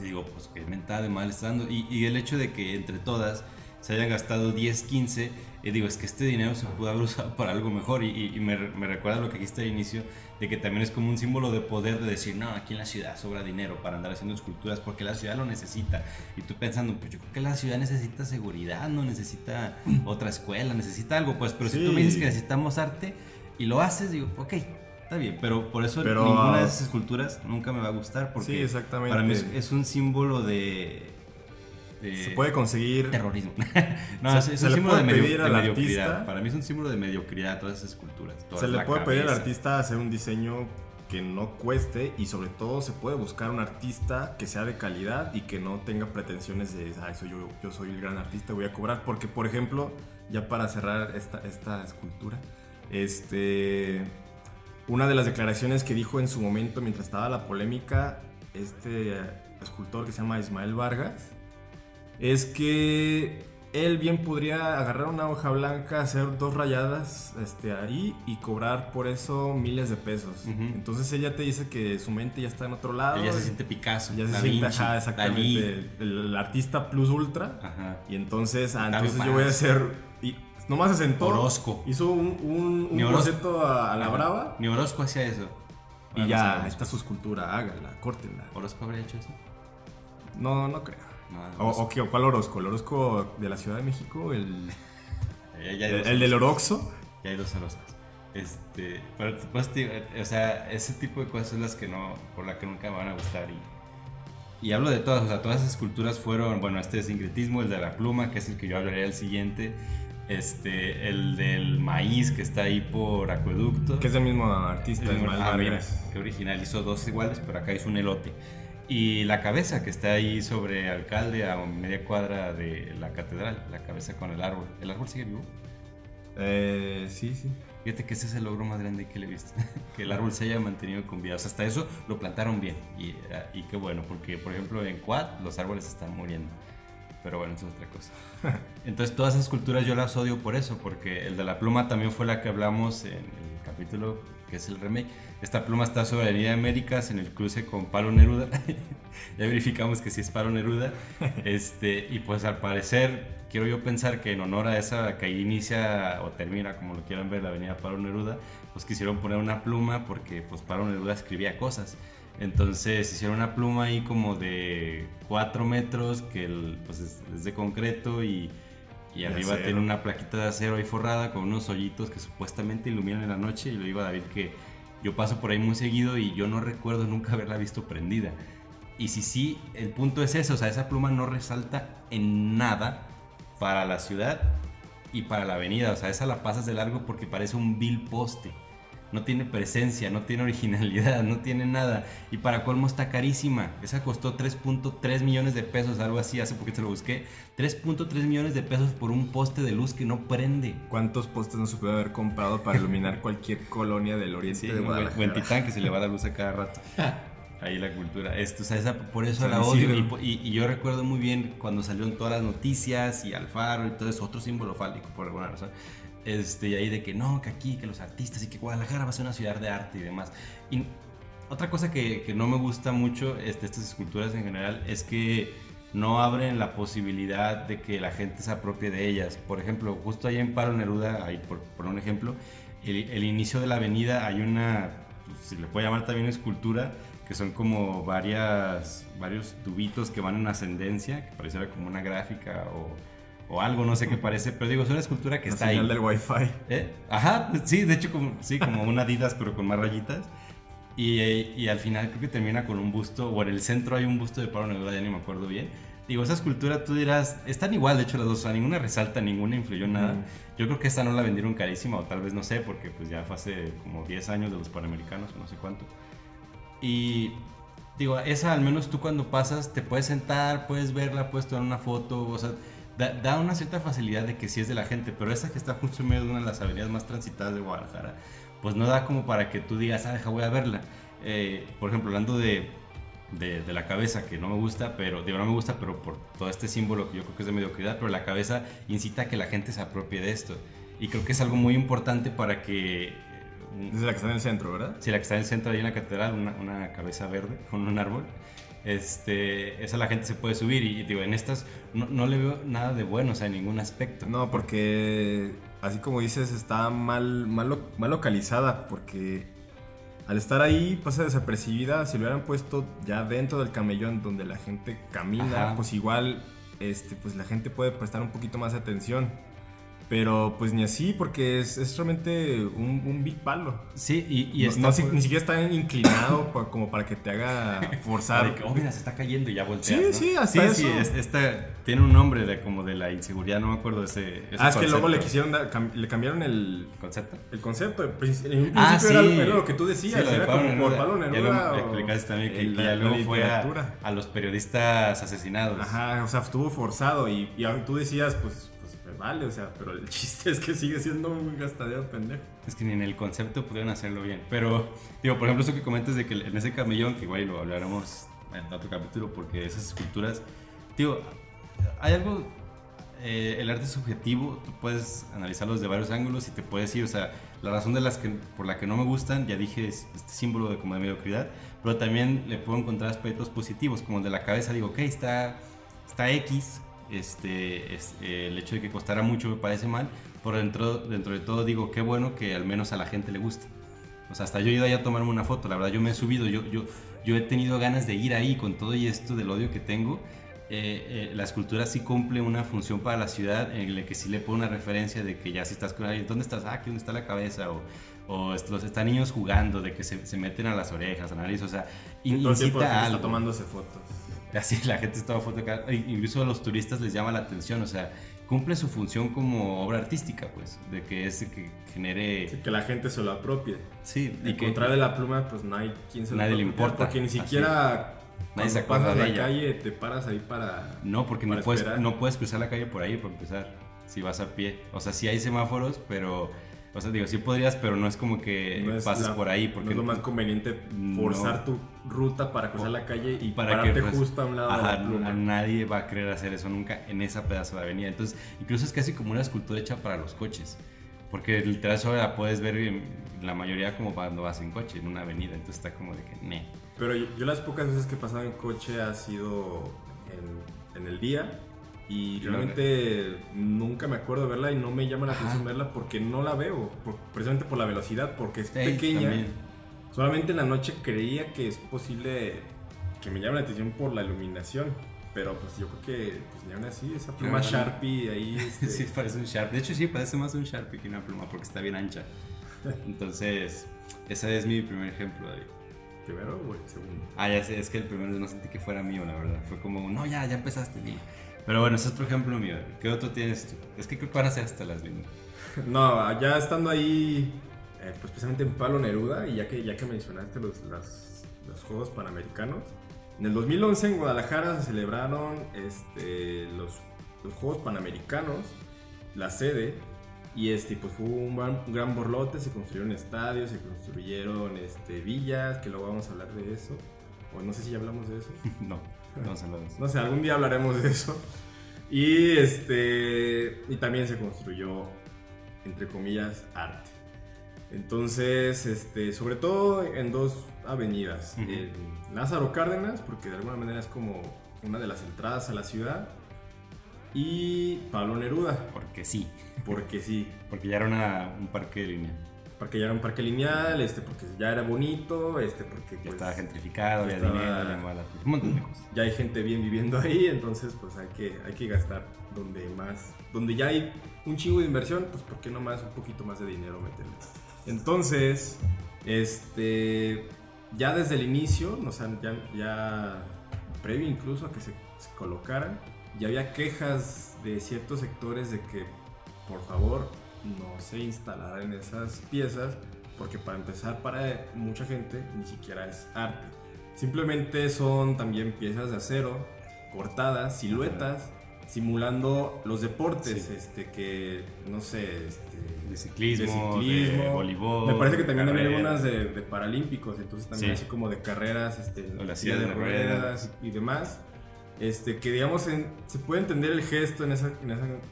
digo, pues que mentada de mal estando. Y, y el hecho de que entre todas se hayan gastado 10, 15, y digo, es que este dinero se pudo haber usado para algo mejor. Y, y me, me, recuerda lo que dijiste al inicio, de que también es como un símbolo de poder de decir, no, aquí en la ciudad sobra dinero para andar haciendo esculturas porque la ciudad lo necesita. Y tú pensando, pues yo creo que la ciudad necesita seguridad, no necesita otra escuela, necesita algo. Pues, pero si tú me dices que necesitamos arte y lo haces, digo, ok, está bien, pero por eso ninguna de esas esculturas nunca me va a gustar porque sí, exactamente. para mí es, un símbolo de, se puede conseguir terrorismo. no, se, es un símbolo de, medio, de mediocridad. Para mí es un símbolo de mediocridad todas esas esculturas. se le puede pedir al artista hacer un diseño que no cueste y sobre todo se puede buscar un artista que sea de calidad y que no tenga pretensiones de, ah, eso yo, yo soy el gran artista, voy a cobrar. Porque, por ejemplo, ya para cerrar esta, esta escultura, este, una de las declaraciones que dijo en su momento mientras estaba la polémica, este escultor que se llama Ismael Vargas, es que él bien podría agarrar una hoja blanca, hacer dos rayadas este, ahí y cobrar por eso miles de pesos. Entonces ella te dice que su mente ya está en otro lado. Ella se siente Picasso. Ya se siente, exactamente. El, artista plus ultra. Y entonces, ah, entonces yo voy a hacer. Y nomás se sentó. Orozco. Hizo un, un, un boceto a, la brava. Ni Orozco hacía eso. Y ya, está su escultura, hágala, córtenla. ¿Orozco habría hecho eso? No, no creo o, ¿Cuál Orozco? ¿El Orozco de la Ciudad de México? ¿El, el, del Oroxo? Ya hay dos Orozcos. Este, pero pues, o sea, ese tipo de cosas son las que no, por la que nunca me van a gustar. Y, y hablo de todas, o sea, todas esas esculturas fueron, bueno, este sincretismo, el de la pluma, que es el que yo hablaré al siguiente, este, el del maíz que está ahí por acueducto. Que es el mismo artista, el, ah, que original hizo dos iguales, pero acá hizo un elote. Y la cabeza que está ahí sobre alcalde a media cuadra de la catedral, la cabeza con el árbol. ¿El árbol sigue vivo? Eh, sí, sí. Fíjate que ese es el logro más grande que le he visto, que el árbol se haya mantenido con vida. O sea, hasta eso lo plantaron bien y, y qué bueno, porque por ejemplo en Quad los árboles están muriendo. Pero bueno, eso es otra cosa. Entonces todas esas culturas yo las odio por eso, porque el de la pluma también fue la que hablamos en el capítulo que es el remake esta pluma está sobre la Avenida Américas en el cruce con Palo Neruda. ya verificamos que sí es Palo Neruda. Este, y pues al parecer, quiero yo pensar que en honor a esa que ahí inicia o termina, como lo quieran ver, la Avenida Palo Neruda, pues quisieron poner una pluma porque pues Palo Neruda escribía cosas. Entonces hicieron una pluma ahí como de 4 metros que pues es, de concreto y, y arriba tiene una plaquita de acero ahí forrada con unos hoyitos que supuestamente iluminan en la noche y lo iba a David que yo paso por ahí muy seguido y yo no recuerdo nunca haberla visto prendida. Y si sí, el punto es eso, o sea, esa pluma no resalta en nada para la ciudad y para la avenida, o sea, esa la pasas de largo porque parece un vil poste no tiene presencia, no tiene originalidad, no tiene nada. Y para colmo está carísima. Esa costó 3.3 millones de pesos, algo así, hace poquito lo busqué. 3.3 millones de pesos por un poste de luz que no prende. ¿Cuántos postes no se puede haber comprado para iluminar cualquier colonia del oriente de Guadalajara? Buen titán que se le va la luz a cada rato. Ahí la cultura. Esto, o sea, esa, por eso la odio. Y, y, yo recuerdo muy bien cuando salieron todas las noticias y Alfaro y todo eso, otro símbolo fálico por alguna razón. Este, y ahí de que no, que aquí, que los artistas y que Guadalajara va a ser una ciudad de arte y demás. Y otra cosa que, que no me gusta mucho de este, estas esculturas en general es que no abren la posibilidad de que la gente se apropie de ellas. Por ejemplo, justo ahí en Paro Neruda, ahí por, un ejemplo, el, inicio de la avenida hay una, pues, se le puede llamar también escultura, que son como varias, varios tubitos que van en ascendencia, que pareciera como una gráfica o o algo, no sé qué parece, pero digo, es una escultura que está ahí. del Wi-Fi. ¿Eh? Ajá, pues sí, de hecho, como, sí, como una Adidas, pero con más rayitas. Y, y, al final creo que termina con un busto, o en el centro hay un busto de Pablo Neruda, ya ni me acuerdo bien. Digo, esa escultura tú dirás, están igual, de hecho las dos, o sea, ninguna resalta, ninguna influyó en nada. Yo creo que esta no la vendieron carísima, o tal vez no sé, porque pues ya fue hace como 10 años de los Panamericanos, no sé cuánto. Y digo, esa al menos tú cuando pasas te puedes sentar, puedes verla, puedes tomar una foto, o sea, da, una cierta facilidad de que sí es de la gente, pero esa que está justo en medio de una de las avenidas más transitadas de Guadalajara, pues no da como para que tú digas, ah, deja, voy a verla. Eh, por ejemplo, hablando de, de, la cabeza, que no me gusta, pero digo, no me gusta, pero por todo este símbolo que yo creo que es de mediocridad, pero la cabeza incita a que la gente se apropie de esto. Y creo que es algo muy importante para que... Es la que está en el centro, ¿verdad? Sí, la que está en el centro, ahí en la catedral, una, una cabeza verde con un árbol este, esa la gente se puede subir y, digo, en estas no, no, le veo nada de bueno, o sea, en ningún aspecto. No, porque así como dices, está mal, mal, mal localizada, porque al estar ahí pasa desapercibida, si lo hubieran puesto ya dentro del camellón donde la gente camina, pues igual este, pues la gente puede prestar un poquito más de atención. Pero pues ni así, porque es, es realmente un, un, big palo. Sí, y, y no, ni siquiera está inclinado como para que te haga forzar. oh, mira, se está cayendo y ya volteas, Sí, sí, hasta eso. Sí, esta, tiene un nombre de como de la inseguridad, no me acuerdo ese, ese Ah, es que luego le quisieron le cambiaron el... ¿Concepto? El concepto. En principio ah, sí. era, era, lo que tú decías, era como por Pablo Neruda. Ya lo explicaste también, que, ya luego fue a, a, los periodistas asesinados. Ajá, o sea, estuvo forzado y, y tú decías, pues vale, o sea, pero el chiste es que sigue siendo un gastadero pendejo. Es que ni en el concepto pudieron hacerlo bien. Pero, digo, por ejemplo, eso que comentas de que en ese camellón, que igual lo hablaremos en otro capítulo, porque esas esculturas, digo, hay algo, eh, el arte subjetivo, tú puedes analizarlo desde varios ángulos y te puedes decir, o sea, la razón de las que, por la que no me gustan, ya dije, es este símbolo de como de mediocridad, pero también le puedo encontrar aspectos positivos, como el de la cabeza, digo, ok, está, está X, este, es, eh, el hecho de que costara mucho me parece mal, pero dentro, dentro de todo digo, qué bueno que al menos a la gente le gusta. O sea, hasta yo he ido ahí a tomarme una foto, la verdad yo me he subido, yo, yo, yo he tenido ganas de ir ahí con todo y esto del odio que tengo. Eh, eh, la escultura sí cumple una función para la ciudad en la que sí le pone una referencia de que ya si estás con alguien, ¿dónde estás? Ah, aquí donde está la cabeza o, o los están niños jugando, de que se, se, meten a las orejas, a la nariz, o sea, incita a algo. Está tomándose fotos. Así la gente estaba fotografando, incluso a los turistas les llama la atención, o sea, cumple su función como obra artística, pues, de que es que genere... que la gente se lo apropie. Sí. Y que de la pluma, pues no hay quien se lo Nadie le importa. Porque ni siquiera... Nadie se pasas la calle, te paras ahí para... No, porque no, puedes, no puedes cruzar la calle por ahí, para empezar, si vas a pie. O sea, sí hay semáforos, pero o sea, digo, sí podrías, pero no es como que pases por ahí. Porque no es lo más conveniente forzar tu ruta para cruzar la calle y para pararte pues, justo a un lado de A nadie va a querer hacer eso nunca en esa pedazo de avenida. Entonces, incluso es casi como una escultura hecha para los coches. Porque literal eso la puedes ver en la mayoría como cuando vas en coche, en una avenida. Entonces está como de que, ne. Pero yo, yo las pocas veces que he pasado en coche ha sido en, en el día y realmente nunca me acuerdo de verla y no me llama la atención verla porque no la veo, precisamente por la velocidad, porque es pequeña. Solamente en la noche creía que es posible que me llame la atención por la iluminación. Pero pues yo creo que, pues ni aún así, esa pluma Sharpie ahí. Este... sí, parece un Sharpie. De hecho, sí, parece más un Sharpie que una pluma porque está bien ancha. Entonces, ese es mi primer ejemplo, David. ¿Primero o el segundo? Ah, ya sé, es que el primero no sentí que fuera mío, la verdad. Fue como, no, ya, ya empezaste, dile. Pero bueno, ese es otro ejemplo mío. ¿Qué otro tienes tú? Es que creo que van a ser hasta las mismas. No, ya estando ahí, eh, pues precisamente en Palo Neruda, y ya que, ya que mencionaste los, los Juegos Panamericanos, en el 2011 en Guadalajara se celebraron este, los, los Juegos Panamericanos, la sede, y este, pues fue un gran, borlote, se construyeron estadios, se construyeron este, villas, que luego vamos a hablar de eso. O no sé si ya hablamos de eso. no. No sé, algún día hablaremos de eso. Y este y también se construyó entre comillas arte. Entonces, este, sobre todo en dos avenidas, en Lázaro Cárdenas, porque de alguna manera es como una de las entradas a la ciudad, y Pablo Neruda. Porque sí. Porque sí. Porque ya era un parque línea porque ya era un parque lineal, este, porque ya era bonito, este, porque ya pues, estaba gentrificado, había dinero, un montón de cosas. Ya hay gente bien viviendo ahí, entonces pues hay que, hay que gastar donde más, donde ya hay un chingo de inversión, pues por qué no más un poquito más de dinero meterle. Entonces, este, ya desde el inicio, o sea, ya, ya previo incluso a que se, se colocaran, ya había quejas de ciertos sectores de que por favor no se instalara en esas piezas porque para empezar para mucha gente ni siquiera es arte. Simplemente son también piezas de acero cortadas, siluetas, simulando los deportes, este que no sé, este, de ciclismo, de, voleibol. Me parece que también hay algunas de, paralímpicos, entonces también así como de carreras, este, de, ruedas y demás. Este, que digamos, se puede entender el gesto en esa,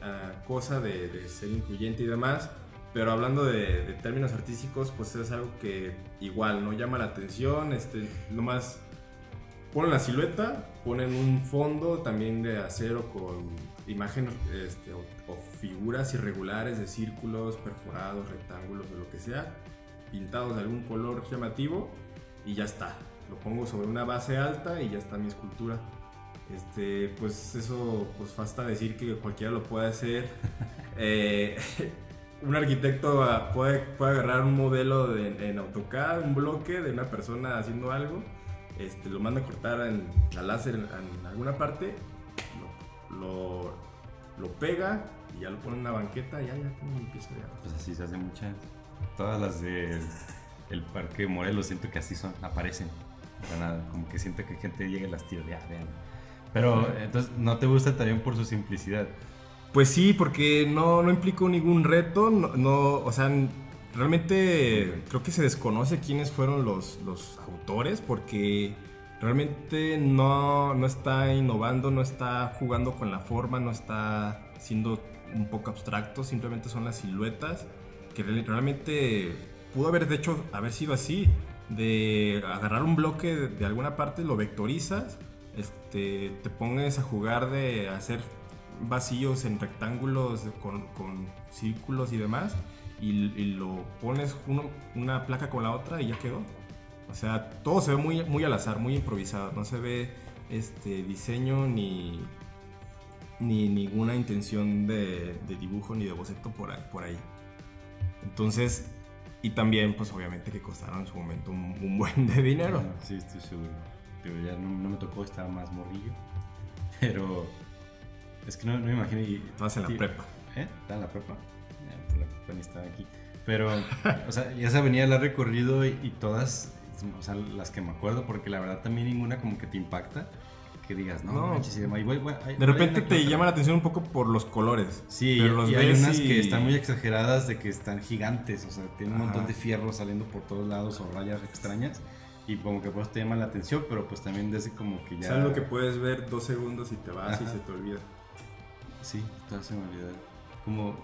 ah, cosa de, ser incluyente y demás, pero hablando de, términos artísticos, pues es algo que igual no llama la atención, este, nomás ponen la silueta, ponen un fondo también de acero con imágenes este, o, o figuras irregulares de círculos, perforados, rectángulos, o lo que sea, pintados de algún color llamativo y ya está. Lo pongo sobre una base alta y ya está mi escultura. Este, pues eso, pues basta decir que cualquiera lo puede hacer. Eh, un arquitecto ah, puede, puede agarrar un modelo de- en AutoCAD, un bloque de una persona haciendo algo, este, lo manda a cortar en la láser en, en alguna parte, lo, lo, lo pega y ya lo pone en una banqueta y ya, ya como empieza ya. Pues así se hace muchas. Todas las del el Parque Morelos siento que así son, aparecen. Sea, nada, como que siento que gente llega y las tira de, ah, vean. Pero entonces, ¿no te gusta también por su simplicidad? Pues sí, porque no, no implicó ningún reto, no, o sea, realmente creo que se desconoce quiénes fueron los, los autores, porque realmente no, no está innovando, no está jugando con la forma, no está siendo un poco abstracto, simplemente son las siluetas, que real- realmente pudo haber, de hecho, haber sido así, de agarrar un bloque de alguna parte, lo vectorizas, este, te pones a jugar de hacer vacíos en rectángulos con, con círculos y demás y, lo pones una placa con la otra y ya quedó. O sea, todo se ve muy, muy al azar, muy improvisado. No se ve este diseño ni, ni ninguna intención de, dibujo ni de boceto por ahí. Entonces, y también, pues obviamente que costaron en su momento un, un buen de dinero. Sí, estoy seguro. Digo, ya no, no me tocó estar más morrillo. Pero es que no, no me imagino. Y, Estabas en la prepa. ¿Eh? ¿Estaba en la prepa? Pues la prepa ni estaba aquí. Pero, o sea, ya esa avenida la he recorrido y, y todas, o sea, las que me acuerdo, porque la verdad también ninguna como que te impacta. Que digas, no, No. manches, y demás. Y voy- voy- hay- De repente te llama la atención un poco por los colores. Sí, pero y- los hay unas que están muy exageradas de que están gigantes, o sea, tienen un montón Ajá. de fierros saliendo por todos lados o rayas extrañas y como que por eso te llama la atención, pero pues también desde como que ya... Es algo que puedes ver dos segundos y te vas y se te olvida. Sí, todo se me olvidó. Como,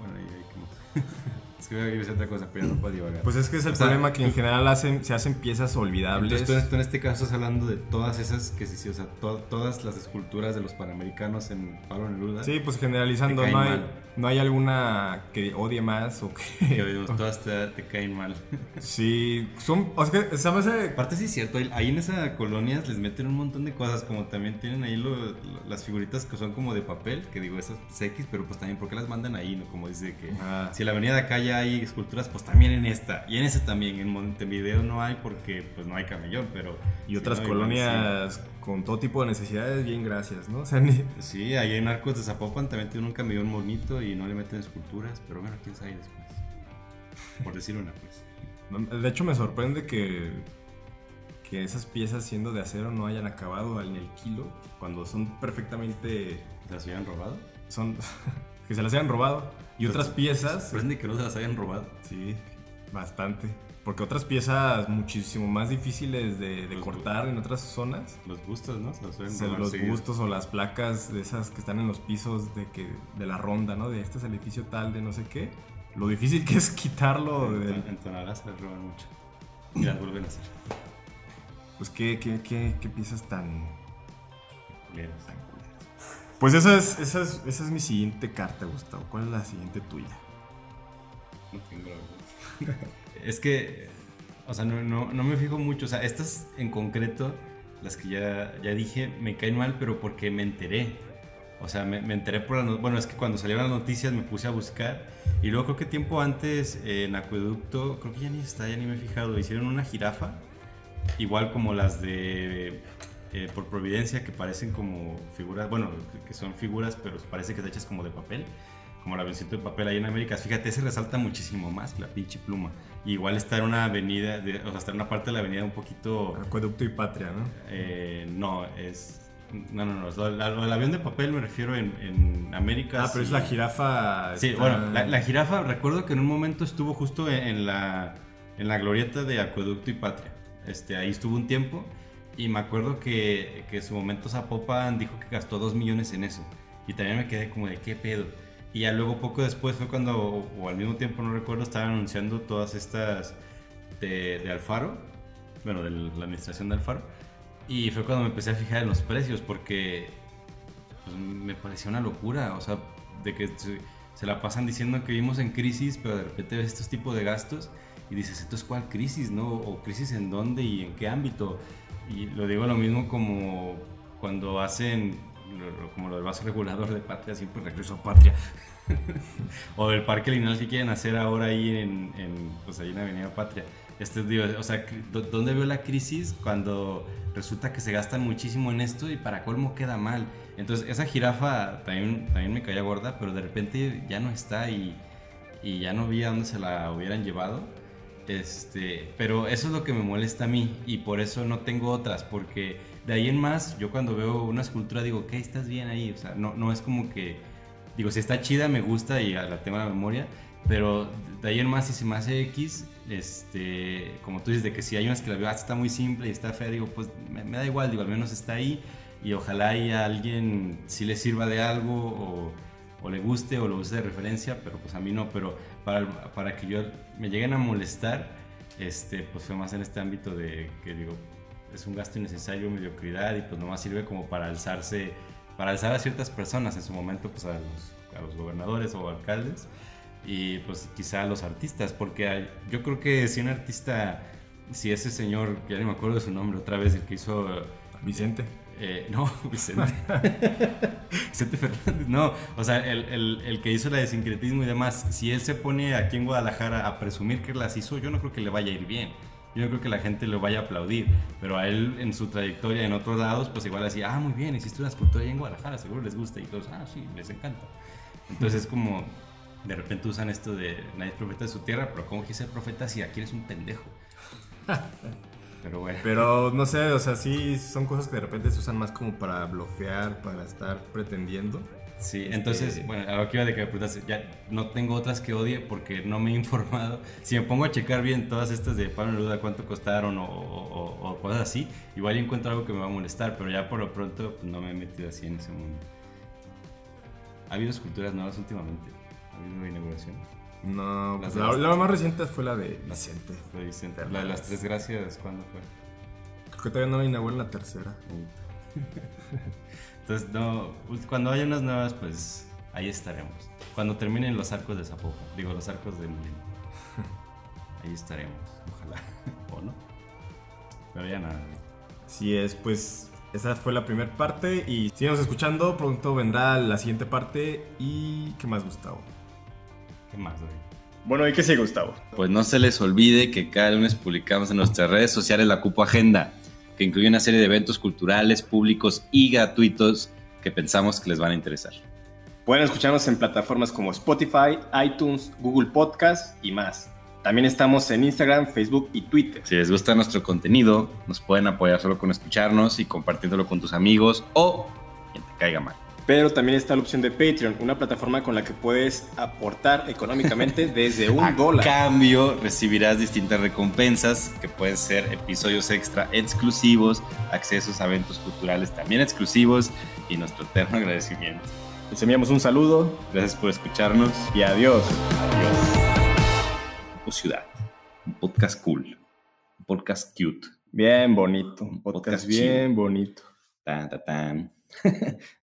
bueno, ahí hay que... es que voy a decir otra cosa, pero no puedo divagar. Pues es que es el O sea, problema que en general hacen, se hacen piezas olvidables. Entonces tú, tú en este caso estás hablando de todas esas que sí, sí, o sea, to- todas las esculturas de los panamericanos en Pablo Neruda. Sí, pues generalizando, no hay, mal. no hay alguna que odie más o Que todas te, te caen mal. sí, son... O sea, que. Aparte sí es cierto, ahí- en esa colonia les meten un montón de cosas, como también tienen ahí lo- lo- las figuritas que son como de papel, que digo, esas es X, pero pues también, ¿por qué las mandan ahí? no Como dice que Ah, si la avenida de acá hay esculturas, pues también en esta, y en ese también, en Montevideo no hay porque pues no hay camellón, pero... y otras sí, no, colonias con todo tipo de necesidades, bien gracias, ¿no? O sea, ni- Sí, sí, ahí en Arcos de Zapopan también tiene un camellón bonito y no le meten esculturas, pero bueno, quién sabe después. Por decir una, pues. De hecho, me sorprende que, que esas piezas siendo de acero no hayan acabado en el kilo, cuando son perfectamente... ¿Las habían robado? son que se las hayan robado. Y otras piezas... Sorprende que no se las hayan robado. Sí, bastante. Porque otras piezas muchísimo más difíciles de, de cortar en otras zonas, Los bustos, ¿no? Se los robar los bustos o las placas de esas que están en los pisos de, que, de la ronda, ¿no? De este es el edificio tal, de no sé qué. Lo difícil que es quitarlo En, del... en Tonalá se las roban mucho. Y las vuelven a hacer. Pues qué, qué, qué, qué piezas tan... Culeras. tan culeras. Pues esa es, esa, es, esa es mi siguiente carta, Gustavo. ¿Cuál es la siguiente tuya? No tengo la. Es que, o sea, no, no, no me fijo mucho. O sea, estas en concreto, las que ya, ya dije, me caen mal, pero porque me enteré. O sea, me, me enteré por la no- Bueno, es que cuando salieron las noticias me puse a buscar. Y luego creo que tiempo antes eh, en Acueducto, creo que ya ni está, ya ni me he fijado, hicieron una jirafa. Igual como las de eh, por Providencia, que parecen como figuras, bueno, que- son figuras, pero parece que están hechas como de papel. Como el avioncito de papel ahí en América. Fíjate, ese resalta muchísimo más que la pinche pluma. Y igual está en una avenida, de- o sea, está en una parte de la avenida un poquito... Acueducto y Patria, ¿no? Eh, no, es. No, no, no. Lo, lo del avión de papel me refiero en, en América. Ah, pero es la jirafa... Sí, está- bueno, la, la jirafa, recuerdo que en un momento estuvo justo en, en la, en la glorieta de Acueducto y Patria. Este, ahí estuvo un tiempo y me acuerdo que, que en su momento Zapopan dijo que gastó 2 millones en eso. Y también me quedé como de qué pedo. Y ya luego poco después fue cuando, o, al mismo tiempo no recuerdo, estaban anunciando todas estas de, de Alfaro, bueno, de la administración de Alfaro. Y fue cuando me empecé a fijar en los precios porque pues, me parecía una locura, o sea, de que se, se, la pasan diciendo que vivimos en crisis, pero de repente ves estos tipos de gastos y dices, ¿esto es cuál crisis, no? ¿O crisis en dónde y en qué ámbito? Y lo digo lo mismo como cuando hacen, como lo del vaso regulador de patria, siempre regreso a patria. o del parque lineal que quieren hacer ahora ahí en, en, pues ahí en Avenida Patria. Este, digo, o sea, ¿dónde veo la crisis cuando resulta que se gastan muchísimo en esto y para colmo queda mal? Entonces, esa jirafa también, también me caía gorda, pero de repente ya no está y, y ya no vi a dónde se la hubieran llevado. Este, pero eso es lo que me molesta a mí y por eso no tengo otras, porque de ahí en más, yo cuando veo una escultura digo, ¿qué? Estás bien ahí. O sea, no, no es como que, digo, si está chida, me gusta y la tema de la memoria, pero de ahí en más, si se me hace X, este, como tú dices, de que si hay unas que la veo, ah, está muy simple y está fea, digo, pues me, da igual, digo, al menos está ahí y ojalá y a alguien sí le sirva de algo o, o, le guste o lo use de referencia, pero pues a mí no, pero para, para que yo me lleguen a molestar, este, pues fue más en este ámbito de que digo, es un gasto innecesario, mediocridad y pues nomás sirve como para alzarse, para alzar a ciertas personas, en su momento pues a los, a los gobernadores o alcaldes y pues quizá a los artistas, porque yo creo que si un artista, si ese señor, ya no me acuerdo de su nombre otra vez, el que hizo... Vicente. Eh, no, Vicente. Vicente Fernández. No, o sea, el, el, el, que hizo la de sincretismo y demás, si él se pone aquí en Guadalajara a presumir que las hizo, yo no creo que le vaya a ir bien. Yo no creo que la gente lo vaya a aplaudir, pero a él en su trayectoria en otros lados, pues igual decía, ah, muy bien, hiciste una escultura ahí en Guadalajara, seguro les gusta. Y todos, ah, sí, les encanta. Entonces es como, de repente usan esto de nadie es profeta de su tierra, pero ¿cómo quieres ser profeta si aquí eres un pendejo? Pero bueno. Pero no sé, o sea, sí son cosas que de repente se usan más como para bloquear, para estar pretendiendo. Sí, este, entonces, bueno, a lo que iba de que me ya no tengo otras que odie porque no me he informado. Si me pongo a checar bien todas estas de Pablo Neruda, cuánto costaron o, o, cosas así, igual encuentro algo que me va a molestar, pero ya por lo pronto pues, no me he metido así en ese mundo. ¿Ha habido esculturas nuevas últimamente? ¿Ha habido inauguraciones? No, pues la, más reciente fue la de Vicente. La, de Vicente. la de las Tres Gracias, ¿cuándo fue? Creo que todavía no inauguran la tercera. Entonces, no, pues, cuando haya unas nuevas, pues ahí estaremos. Cuando terminen los arcos de Zapopan, digo, los arcos de Molino. ahí estaremos, ojalá. o no. Pero ya nada. Así es, pues esa fue la primera parte y sigamos escuchando, pronto vendrá la siguiente parte y ¿qué más Gustavo? ¿Qué más, Bueno, ¿y qué sigue Gustavo? Pues no se les olvide que cada lunes publicamos en nuestras redes sociales la Cupo Agenda, que incluye una serie de eventos culturales, públicos y gratuitos que pensamos que les van a interesar. Pueden escucharnos en plataformas como Spotify, iTunes, Google Podcast y más. También estamos en Instagram, Facebook y Twitter. Si les gusta nuestro contenido, nos pueden apoyar solo con escucharnos y compartiéndolo con tus amigos o quien te caiga mal. Pero también está la opción de Patreon, una plataforma con la que puedes aportar económicamente desde un dólar. A cambio, recibirás distintas recompensas que pueden ser episodios extra exclusivos, accesos a eventos culturales también exclusivos y nuestro eterno agradecimiento. Les enviamos un saludo, gracias por escucharnos y adiós. Adiós. Ciudad, un podcast cool, un podcast cute. Bien bonito, un podcast, bien bonito. Tan, tan, tan.